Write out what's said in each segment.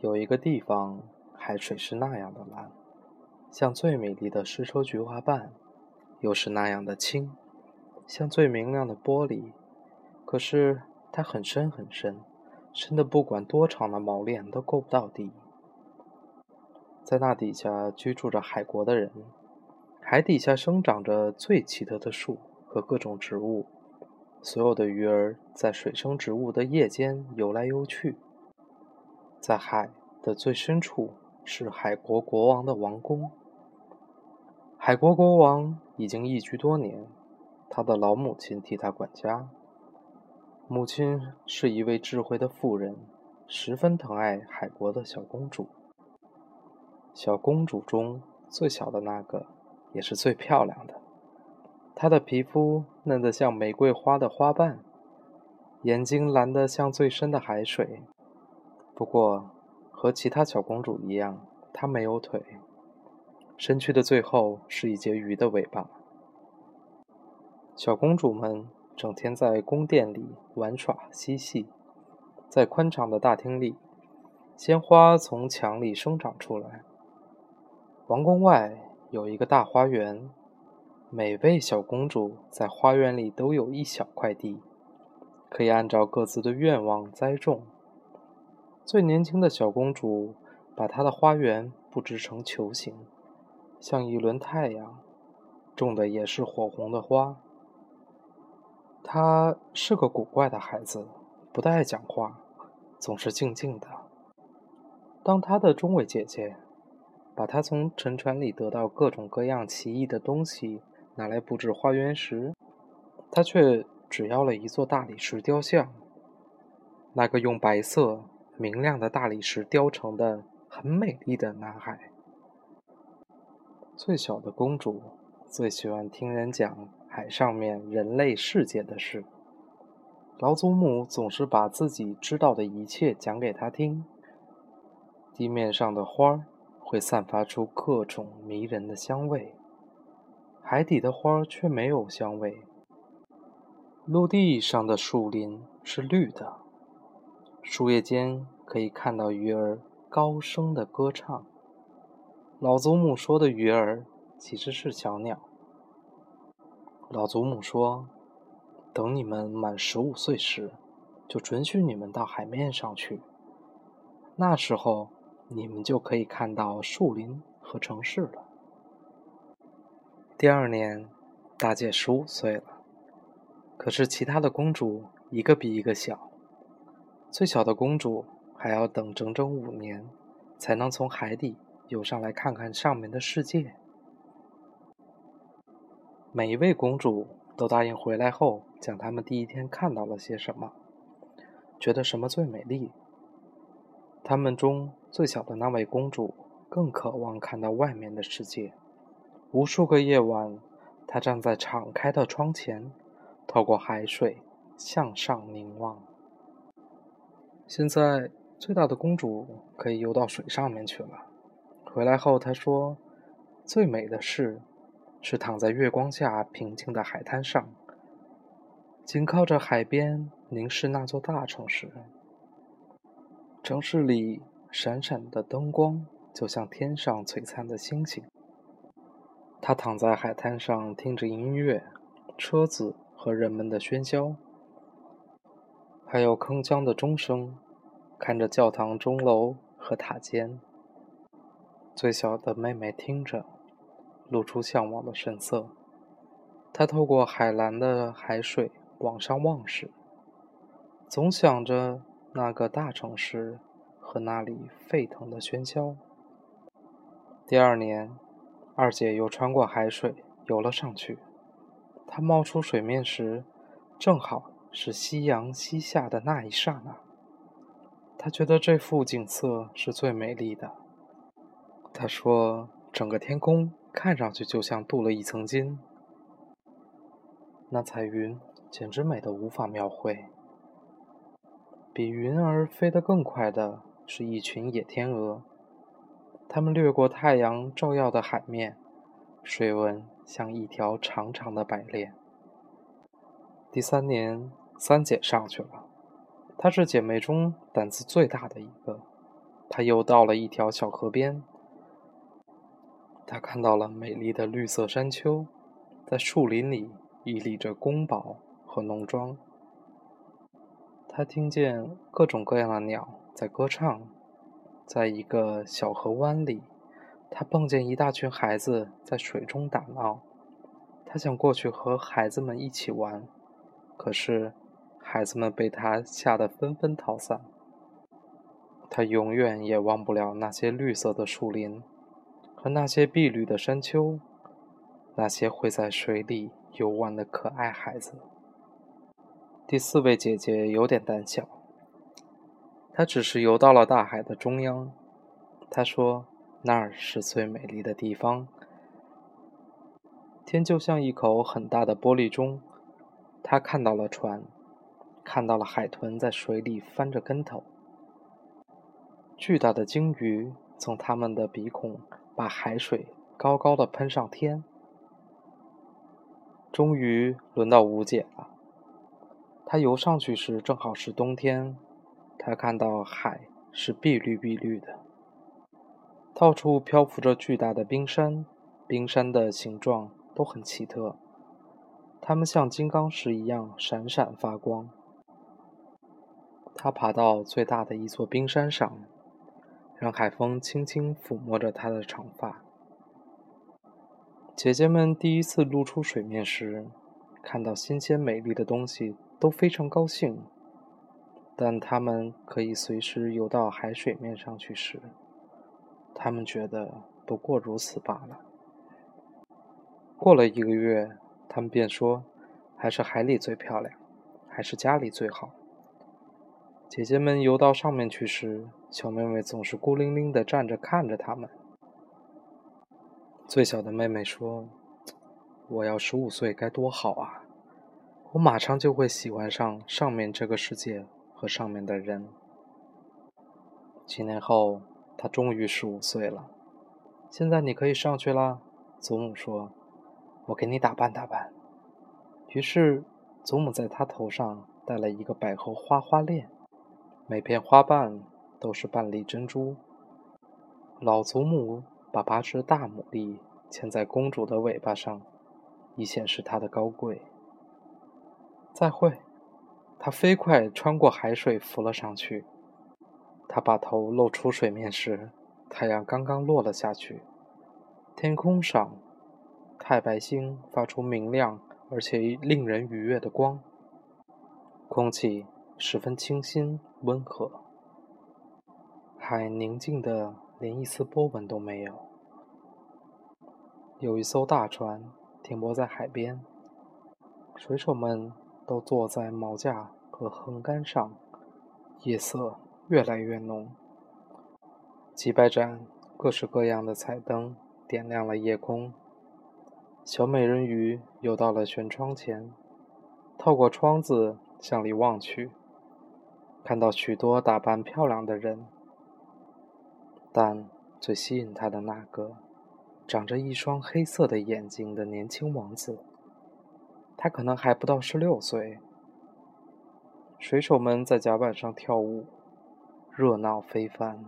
有一个地方，海水是那样的蓝，像最美丽的丝绸菊花瓣；又是那样的清，像最明亮的玻璃。可是它很深很深，深的不管多长的锚链都够不到底。在那底下居住着海国的人，海底下生长着最奇特的树和各种植物。所有的鱼儿在水生植物的叶间游来游去。在海的最深处是海国国王的王宫。海国国王已经一居多年，他的老母亲替他管家。母亲是一位智慧的妇人，十分疼爱海国的小公主。小公主中最小的那个，也是最漂亮的。她的皮肤嫩得像玫瑰花的花瓣，眼睛蓝得像最深的海水。不过，和其他小公主一样，她没有腿，身躯的最后是一截鱼的尾巴。小公主们整天在宫殿里玩耍嬉戏，在宽敞的大厅里，鲜花从墙里生长出来。王宫外有一个大花园，每位小公主在花园里都有一小块地，可以按照各自的愿望栽种。最年轻的小公主把她的花园布置成球形，像一轮太阳，种的也是火红的花。她是个古怪的孩子，不太爱讲话，总是静静的。当她的中位姐姐把她从沉船里得到各种各样奇异的东西拿来布置花园时，她却只要了一座大理石雕像，那个用白色。明亮的大理石雕成的很美丽的男孩。最小的公主最喜欢听人讲海上面人类世界的事。老祖母总是把自己知道的一切讲给她听。地面上的花儿会散发出各种迷人的香味，海底的花儿却没有香味。陆地上的树林是绿的。树叶间可以看到鱼儿高声的歌唱。老祖母说的鱼儿其实是小鸟。老祖母说：“等你们满十五岁时，就准许你们到海面上去。那时候，你们就可以看到树林和城市了。”第二年，大姐十五岁了，可是其他的公主一个比一个小。最小的公主还要等整整五年，才能从海底游上来看看上面的世界。每一位公主都答应回来后讲她们第一天看到了些什么，觉得什么最美丽。她们中最小的那位公主更渴望看到外面的世界。无数个夜晚，她站在敞开的窗前，透过海水向上凝望。现在最大的公主可以游到水上面去了。回来后，她说：“最美的事是躺在月光下平静的海滩上，紧靠着海边凝视那座大城市。城市里闪闪的灯光就像天上璀璨的星星。”她躺在海滩上，听着音乐、车子和人们的喧嚣。还有铿锵的钟声，看着教堂钟楼和塔尖。最小的妹妹听着，露出向往的神色。她透过海蓝的海水往上望时，总想着那个大城市和那里沸腾的喧嚣。第二年，二姐又穿过海水游了上去。她冒出水面时，正好。是夕阳西下的那一刹那，他觉得这幅景色是最美丽的。他说：“整个天空看上去就像镀了一层金，那彩云简直美得无法描绘。比云儿飞得更快的是一群野天鹅，它们掠过太阳照耀的海面，水纹像一条长长的白链。”第三年，三姐上去了。她是姐妹中胆子最大的一个。她又到了一条小河边，她看到了美丽的绿色山丘，在树林里屹立着宫堡和农庄。他听见各种各样的鸟在歌唱，在一个小河湾里，他碰见一大群孩子在水中打闹。他想过去和孩子们一起玩，可是孩子们被他吓得纷纷逃散。他永远也忘不了那些绿色的树林，和那些碧绿的山丘，那些会在水里游玩的可爱孩子。第四位姐姐有点胆小，她只是游到了大海的中央。她说：“那儿是最美丽的地方。”天就像一口很大的玻璃钟，他看到了船，看到了海豚在水里翻着跟头，巨大的鲸鱼从它们的鼻孔把海水高高的喷上天。终于轮到吴姐了，她游上去时正好是冬天，她看到海是碧绿碧绿的，到处漂浮着巨大的冰山，冰山的形状。都很奇特，它们像金刚石一样闪闪发光。他爬到最大的一座冰山上，让海风轻轻抚摸着他的长发。姐姐们第一次露出水面时，看到新鲜美丽的东西都非常高兴，但他们可以随时游到海水面上去时，他们觉得不过如此罢了。过了一个月，他们便说：“还是海里最漂亮，还是家里最好。”姐姐们游到上面去时，小妹妹总是孤零零地站着看着他们。最小的妹妹说：“我要十五岁该多好啊！我马上就会喜欢上上面这个世界和上面的人。”几年后，她终于十五岁了。现在你可以上去啦，祖母说。我给你打扮打扮。于是，祖母在他头上戴了一个百合花花链，每片花瓣都是半粒珍珠。老祖母把八只大牡蛎嵌在公主的尾巴上，以显示她的高贵。再会，她飞快穿过海水浮了上去。她把头露出水面时，太阳刚刚落了下去，天空上。太白星发出明亮而且令人愉悦的光，空气十分清新温和，海宁静的连一丝波纹都没有。有一艘大船停泊在海边，水手们都坐在锚架和横杆上，夜色越来越浓，几百盏各式各样的彩灯点亮了夜空。小美人鱼游到了舷窗前，透过窗子向里望去，看到许多打扮漂亮的人，但最吸引他的那个，长着一双黑色的眼睛的年轻王子，他可能还不到十六岁。水手们在甲板上跳舞，热闹非凡。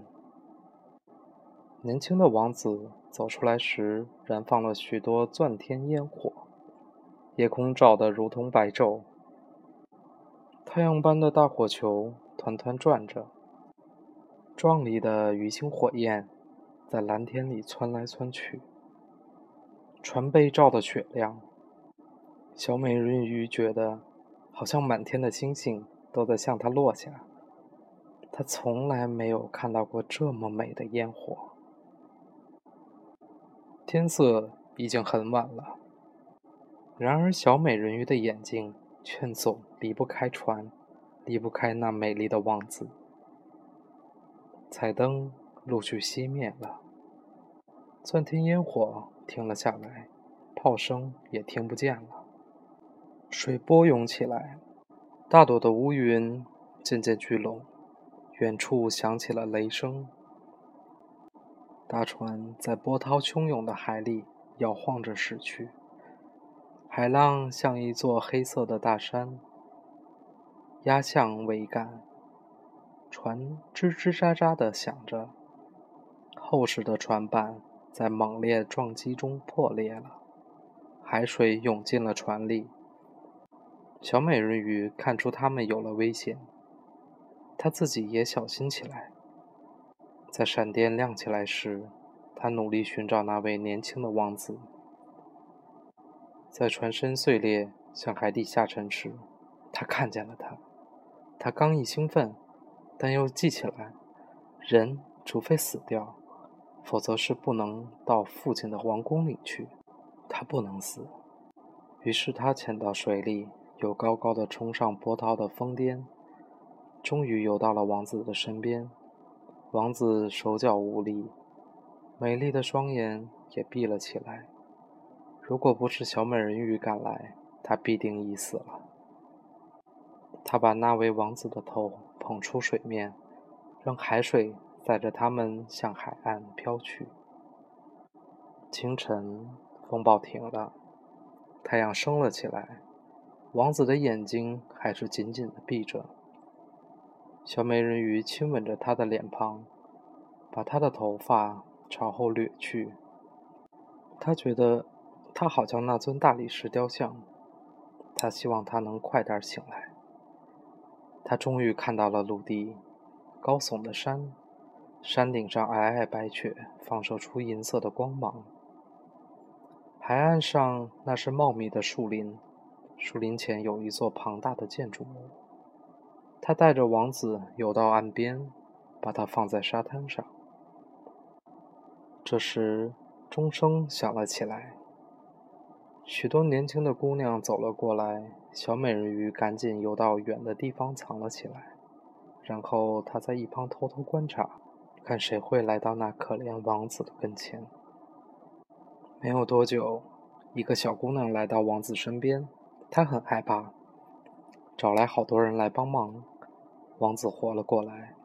年轻的王子走出来时，燃放了许多钻天烟火，夜空照得如同白昼。太阳般的大火球团团转着，壮丽的鱼星火焰在蓝天里窜来窜去。船被照得雪亮，小美人鱼觉得好像满天的星星都在向她落下。她从来没有看到过这么美的烟火。天色已经很晚了，然而小美人鱼的眼睛却总离不开船，离不开那美丽的王子。彩灯陆续熄灭了，钻天烟火停了下来，炮声也听不见了。水波涌起来，大朵的乌云渐渐聚拢，远处响起了雷声。大船在波涛汹涌的海里摇晃着驶去，海浪像一座黑色的大山，压向桅杆。船吱吱喳喳地响着，厚实的船板在猛烈撞击中破裂了，海水涌进了船里。小美人鱼看出他们有了危险，她自己也小心起来。在闪电亮起来时，她努力寻找那位年轻的王子。在船身碎裂向海底下沉时，她看见了他。他刚一兴奋，但又记起来，人除非死掉，否则是不能到父亲的王宫里去。他不能死。于是他潜到水里。又高高的冲上波涛的峰巅，终于游到了王子的身边。王子手脚无力，美丽的双眼也闭了起来。如果不是小美人鱼赶来，他必定已死了。他把那位王子的头捧出水面，让海水载着他们向海岸飘去。清晨，风暴停了，太阳升了起来。王子的眼睛还是紧紧的闭着。小美人鱼亲吻着他的脸庞，把他的头发朝后掠去。他觉得他好像那尊大理石雕像。他希望他能快点醒来。他终于看到了陆地，高耸的山，山顶上皑皑白雪放射出银色的光芒。海岸上那是茂密的树林。树林前有一座庞大的建筑物。他带着王子游到岸边，把他放在沙滩上。这时，钟声响了起来。许多年轻的姑娘走了过来。小美人鱼赶紧游到远的地方藏了起来，然后她在一旁偷偷观察，看谁会来到那可怜王子的跟前。没有多久，一个小姑娘来到王子身边。她很害怕，找来好多人来帮忙。王子活了过来，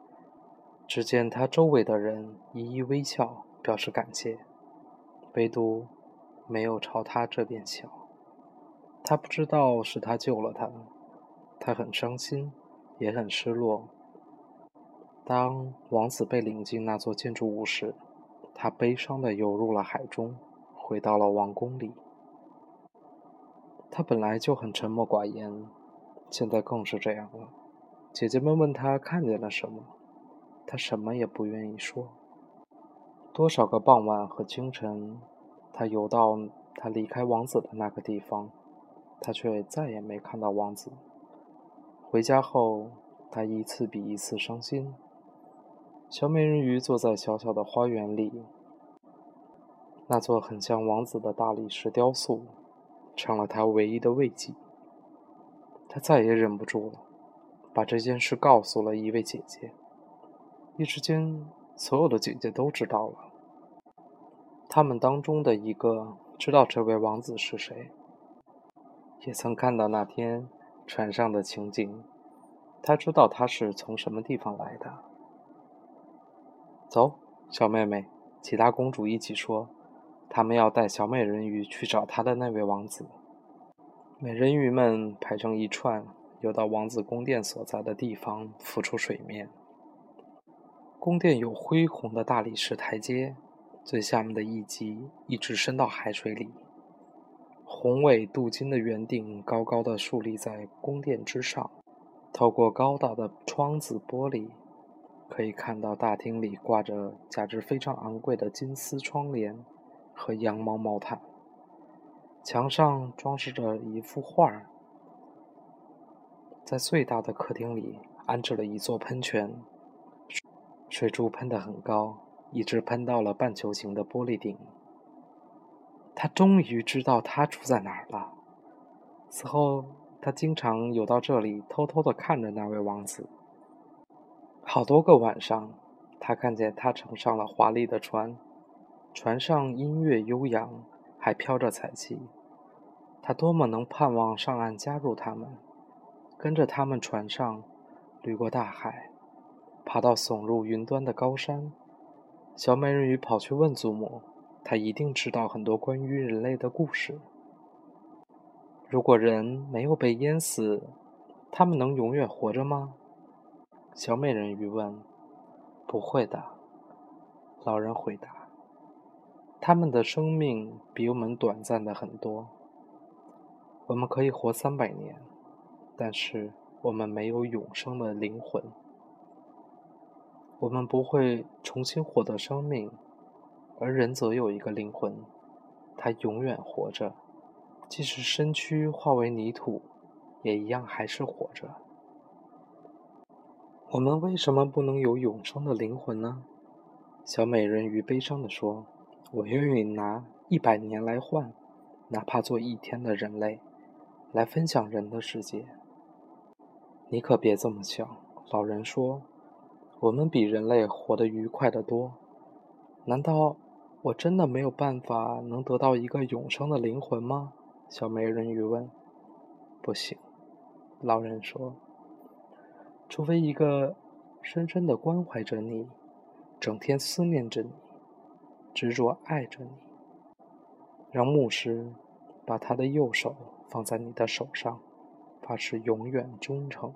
只见他周围的人一一微笑，表示感谢，唯独没有朝他这边瞧。他不知道是他救了他，他很伤心，也很失落。当王子被领进那座建筑物时，他悲伤地游入了海中，回到了王宫里。他本来就很沉默寡言，现在更是这样了。姐姐们问他看见了什么，他什么也不愿意说。多少个傍晚和清晨，他游到他离开王子的那个地方，他却再也没看到王子。回家后，他一次比一次伤心。小美人鱼坐在小小的花园里，那座很像王子的大理石雕塑。成了他唯一的慰藉。他再也忍不住了，把这件事告诉了一位姐姐。一时间，所有的姐姐都知道了。他们当中的一个知道这位王子是谁，也曾看到那天船上的情景。他知道他是从什么地方来的。走，小妹妹，其他公主一起说。他们要带小美人鱼去找他的那位王子。美人鱼们排成一串，游到王子宫殿所在的地方，浮出水面。宫殿有恢宏的大理石台阶，最下面的一级一直伸到海水里。宏伟镀金的圆顶高高的竖立在宫殿之上，透过高大的窗子玻璃，可以看到大厅里挂着价值非常昂贵的金丝窗帘。和羊毛毛毯，墙上装饰着一幅画。在最大的客厅里安置了一座喷泉，水柱喷得很高，一直喷到了半球形的玻璃顶。他终于知道他住在哪儿了。此后，他经常游到这里，偷偷地看着那位王子。好多个晚上，他看见他乘上了华丽的船。船上音乐悠扬，还飘着彩旗。他多么能盼望上岸加入他们，跟着他们船上，掠过大海，爬到耸入云端的高山。小美人鱼跑去问祖母：“她一定知道很多关于人类的故事。如果人没有被淹死，他们能永远活着吗？”小美人鱼问。“不会的。”老人回答。“他们的生命比我们短暂的很多。我们可以活三百年，但是我们没有永生的灵魂。我们不会重新获得生命，而人则有一个灵魂，它永远活着，即使身躯化为泥土，也一样还是活着。”我们为什么不能有永生的灵魂呢？小美人鱼悲伤地说：“我愿意拿一百年来换，哪怕做一天的人类，来分享人的世界。”你可别这么想，老人说：“我们比人类活得愉快得多。”难道我真的没有办法能得到一个永生的灵魂吗？小美人鱼问。“不行。”老人说。除非一个深深的关怀着你，整天思念着你，执着爱着你，让牧师把他的右手放在你的手上，发誓永远忠诚，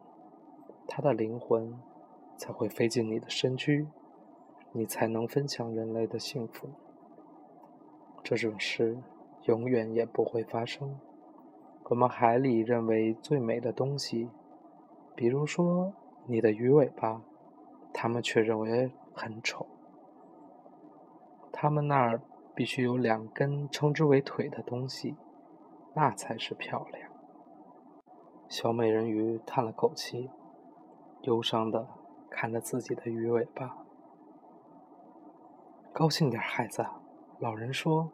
他的灵魂才会飞进你的身躯，你才能分享人类的幸福。这种事永远也不会发生。我们海里认为最美的东西，比如说。你的鱼尾巴，他们却认为很丑。他们那儿必须有两根称之为腿的东西，那才是漂亮。小美人鱼叹了口气，忧伤的看着自己的鱼尾巴。高兴点，孩子。老人说：“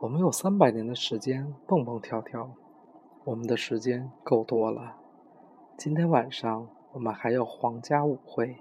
我们有三百年的时间蹦蹦跳跳，我们的时间够多了。今天晚上。”我们还有皇家舞会。